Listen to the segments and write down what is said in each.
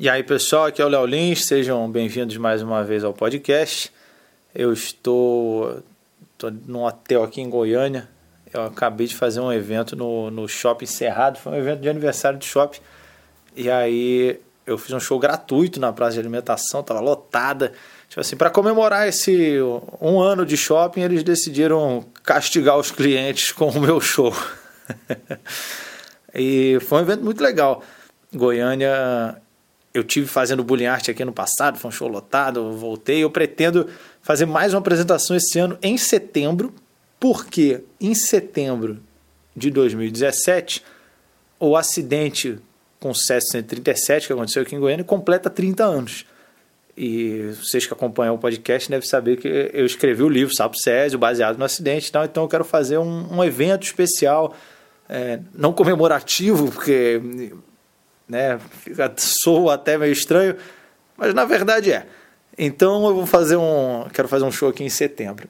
E aí, pessoal, aqui é o Léo Lins, sejam bem-vindos mais uma vez ao podcast. Eu estou, estou num hotel aqui em Goiânia. Eu acabei de fazer um evento no, no Shopping Cerrado, foi um evento de aniversário do shopping. E aí eu fiz um show gratuito na praça de alimentação, estava lotada. Tipo assim, para comemorar esse um ano de shopping, eles decidiram castigar os clientes com o meu show. e foi um evento muito legal. Goiânia eu tive fazendo bullying art aqui no passado, foi um show lotado, voltei. Eu pretendo fazer mais uma apresentação esse ano em setembro, porque em setembro de 2017 o acidente com o 737 que aconteceu aqui em Goiânia completa 30 anos. E vocês que acompanham o podcast devem saber que eu escrevi o livro Sapo Césio, baseado no acidente. Então, então eu quero fazer um, um evento especial, é, não comemorativo, porque né? Sou até meio estranho, mas na verdade é. Então eu vou fazer um, quero fazer um show aqui em setembro.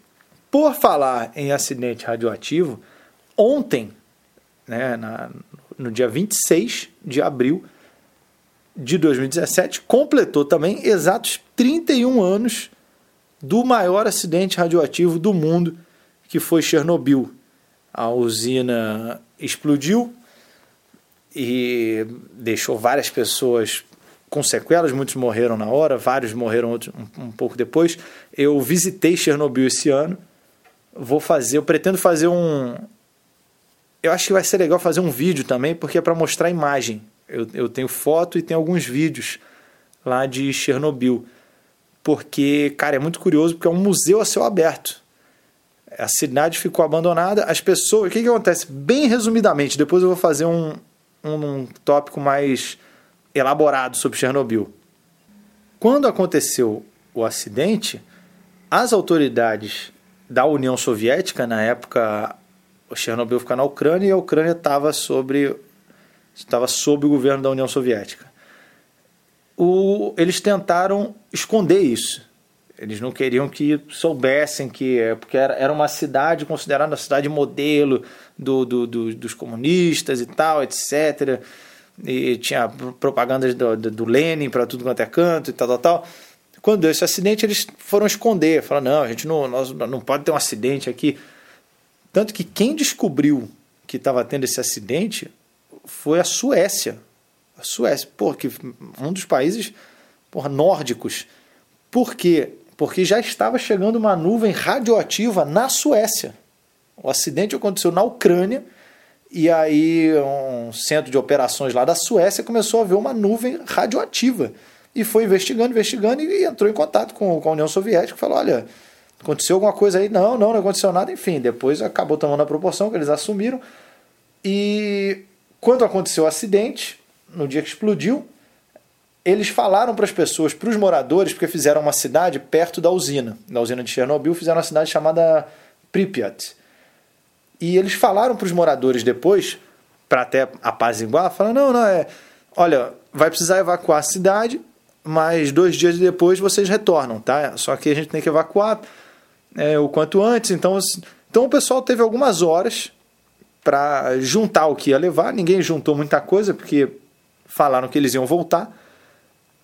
Por falar em acidente radioativo, ontem, né, na, no dia 26 de abril de 2017, completou também exatos 31 anos do maior acidente radioativo do mundo, que foi Chernobyl. A usina explodiu e deixou várias pessoas com sequelas, muitos morreram na hora, vários morreram outros, um, um, pouco depois. Eu visitei Chernobyl esse ano. Vou fazer, eu pretendo fazer um. Eu acho que vai ser legal fazer um vídeo também, porque é para mostrar a imagem. Eu, eu tenho foto e tenho alguns vídeos lá de Chernobyl. Porque, cara, é muito curioso, porque é um museu a céu aberto. A cidade ficou abandonada, as pessoas. O que, que acontece? Bem resumidamente, depois eu vou fazer um, um, tópico mais elaborado sobre Chernobyl. Quando aconteceu o acidente, as autoridades da União Soviética, na época, Chernobyl fica na Ucrânia e a Ucrânia estava sobre estava sob o governo da União Soviética. O, eles tentaram esconder isso. Eles não queriam que soubessem que. Porque era, uma cidade considerada uma cidade modelo do, do, do dos comunistas e tal, etc. E tinha propagandas do, do, do Lenin para tudo quanto é canto e tal, tal, tal. Quando deu esse acidente, eles foram esconder. Falaram: não, a gente não, nós, não pode ter um acidente aqui. Tanto que quem descobriu que estava tendo esse acidente foi a Suécia. A Suécia, porque um dos países porra, nórdicos. Por quê? Porque já estava chegando uma nuvem radioativa na Suécia. O acidente aconteceu na Ucrânia e aí um centro de operações lá da Suécia começou a ver uma nuvem radioativa e foi investigando, investigando e entrou em contato com, a União Soviética e falou, olha, aconteceu alguma coisa aí? Não, não, não aconteceu nada. Enfim, depois acabou tomando a proporção que eles assumiram e quando aconteceu o acidente, no dia que explodiu, eles falaram para as pessoas, para os moradores, porque fizeram uma cidade perto da usina, da usina de Chernobyl, fizeram uma cidade chamada Pripyat. E eles falaram para os moradores depois, para até apaziguar, falaram, não, não, é, olha, vai precisar evacuar a cidade, mas dois dias depois vocês retornam, tá? Só que a gente tem que evacuar é, o quanto antes, então, então o pessoal teve algumas horas para juntar o que ia levar, ninguém juntou muita coisa, porque falaram que eles iam voltar,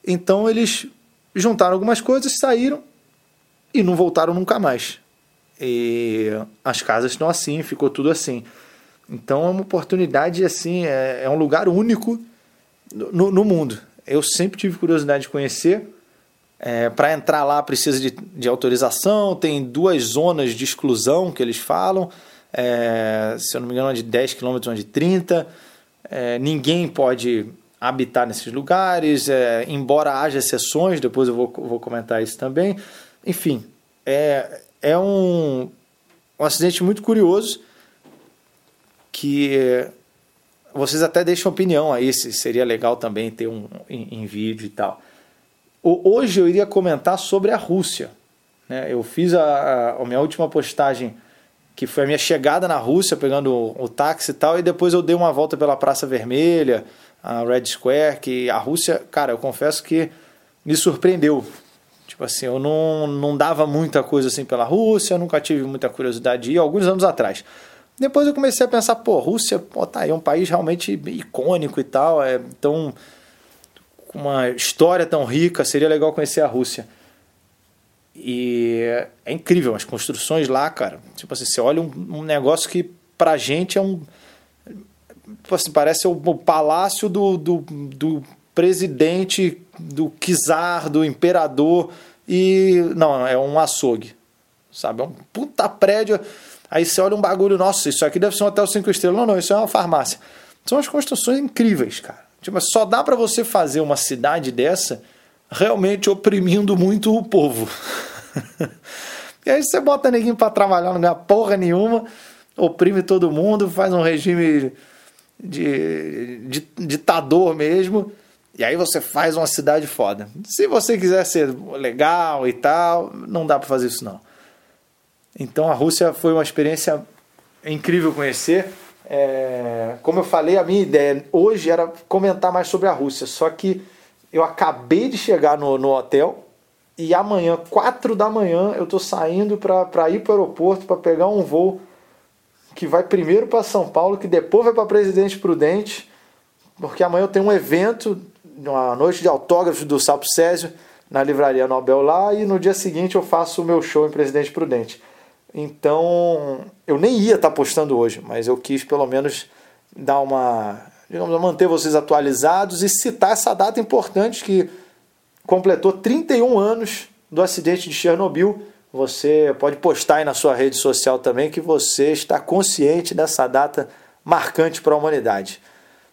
então eles juntaram algumas coisas, saíram e não voltaram nunca mais. E as casas estão assim, ficou tudo assim. Então é uma oportunidade assim, é, é um lugar único no, no, mundo. Eu sempre tive curiosidade de conhecer. É, Para entrar lá precisa de, de, autorização, tem duas zonas de exclusão que eles falam. É, se eu não me engano, uma de 10 km, uma de 30. É, ninguém pode habitar nesses lugares, é, embora haja exceções, depois eu vou, vou comentar isso também. Enfim, é, é um, um acidente muito curioso que vocês até deixam opinião aí, se seria legal também ter um em, em vídeo e tal. O, hoje eu iria comentar sobre a Rússia. Né? Eu fiz a, a, minha última postagem, que foi a minha chegada na Rússia, pegando o, o táxi e tal, e depois eu dei uma volta pela Praça Vermelha, a Red Square, que a Rússia, cara, eu confesso que me surpreendeu. Tipo assim, eu não, não dava muita coisa assim pela Rússia, nunca tive muita curiosidade de ir, alguns anos atrás. Depois eu comecei a pensar, pô, Rússia, pô, tá, é um país realmente icônico e tal, é, então com uma história tão rica, seria legal conhecer a Rússia. E é incrível, as construções lá, cara. Tipo assim, você olha um, um negócio que pra gente é um. Tipo assim, parece o, palácio do, do, do presidente, do czar, do imperador. E. Não, é um açougue. Sabe? É um puta prédio. Aí você olha um bagulho, nossa, isso aqui deve ser um hotel cinco estrelas. Não, não, isso é uma farmácia. São as construções incríveis, cara. Tipo, só dá para você fazer uma cidade dessa realmente oprimindo muito o povo. e aí você bota neguinho para trabalhar, não ganha porra nenhuma, oprime todo mundo, faz um regime de, de ditador mesmo. E aí você faz uma cidade foda. Se você quiser ser legal e tal, não dá para fazer isso não. Então a Rússia foi uma experiência incrível conhecer. É, como eu falei, a minha ideia hoje era comentar mais sobre a Rússia, só que eu acabei de chegar no, no hotel e amanhã, 4 da manhã, eu estou saindo para ir para o aeroporto para pegar um voo que vai primeiro para São Paulo, que depois vai para Presidente Prudente, porque amanhã eu tenho um evento, uma noite de autógrafos do Sapo Césio na Livraria Nobel lá, e no dia seguinte eu faço o meu show em Presidente Prudente. Então, eu nem ia estar tá postando hoje, mas eu quis pelo menos dar uma, digamos, manter vocês atualizados e citar essa data importante que completou 31 anos do acidente de Chernobyl. Você pode postar aí na sua rede social também que você está consciente dessa data marcante para a humanidade.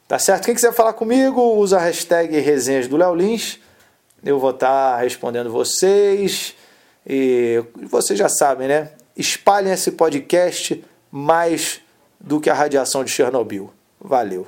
Tá certo? Quem quiser falar comigo, usa a hashtag resenhas do Léo Lins. Eu vou estar tá respondendo vocês. E vocês já sabem, né? Espalhem esse podcast mais do que a radiação de Chernobyl. Valeu.